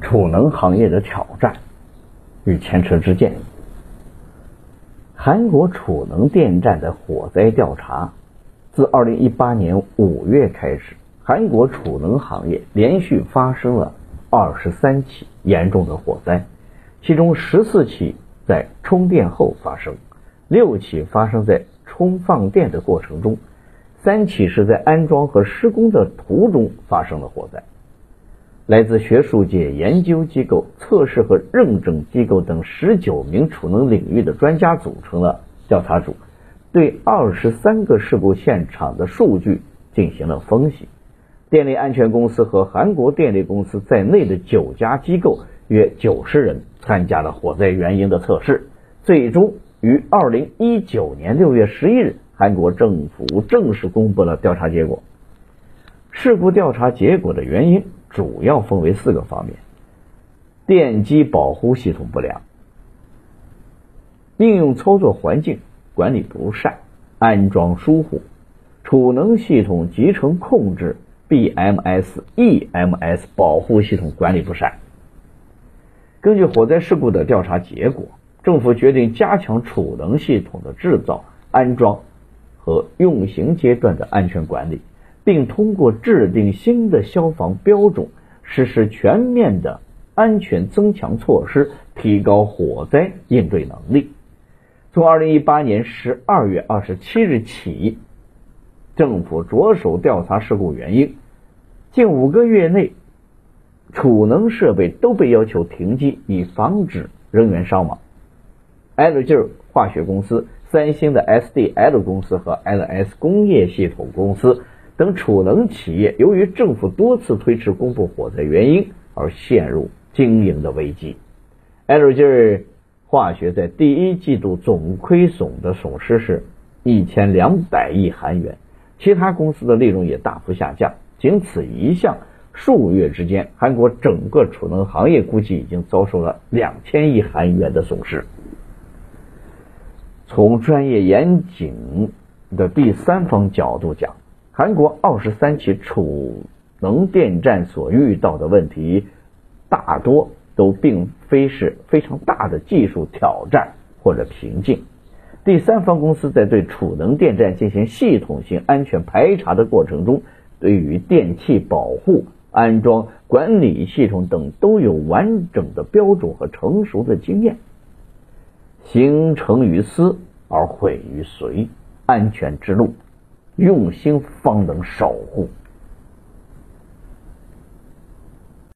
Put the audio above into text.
储能行业的挑战与前车之鉴。韩国储能电站的火灾调查，自二零一八年五月开始，韩国储能行业连续发生了二十三起严重的火灾，其中十四起在充电后发生，六起发生在充放电的过程中，三起是在安装和施工的途中发生的火灾。来自学术界、研究机构、测试和认证机构等十九名储能领域的专家组成了调查组，对二十三个事故现场的数据进行了分析。电力安全公司和韩国电力公司在内的九家机构约九十人参加了火灾原因的测试，最终于二零一九年六月十一日，韩国政府正式公布了调查结果。事故调查结果的原因。主要分为四个方面：电机保护系统不良、应用操作环境管理不善、安装疏忽、储能系统集成控制 （BMS、EMS） 保护系统管理不善。根据火灾事故的调查结果，政府决定加强储能系统的制造、安装和运行阶段的安全管理。并通过制定新的消防标准，实施全面的安全增强措施，提高火灾应对能力。从二零一八年十二月二十七日起，政府着手调查事故原因。近五个月内，储能设备都被要求停机，以防止人员伤亡。LG 化学公司、三星的 SDL 公司和 LS 工业系统公司。等储能企业由于政府多次推迟公布火灾原因而陷入经营的危机。LG 化学在第一季度总亏损的损失是一千两百亿韩元，其他公司的利润也大幅下降。仅此一项，数月之间，韩国整个储能行业估计已经遭受了两千亿韩元的损失。从专业严谨的第三方角度讲。韩国二十三起储能电站所遇到的问题，大多都并非是非常大的技术挑战或者瓶颈。第三方公司在对储能电站进行系统性安全排查的过程中，对于电气保护、安装、管理系统等都有完整的标准和成熟的经验。行成于思而毁于随，安全之路。用心方能守护。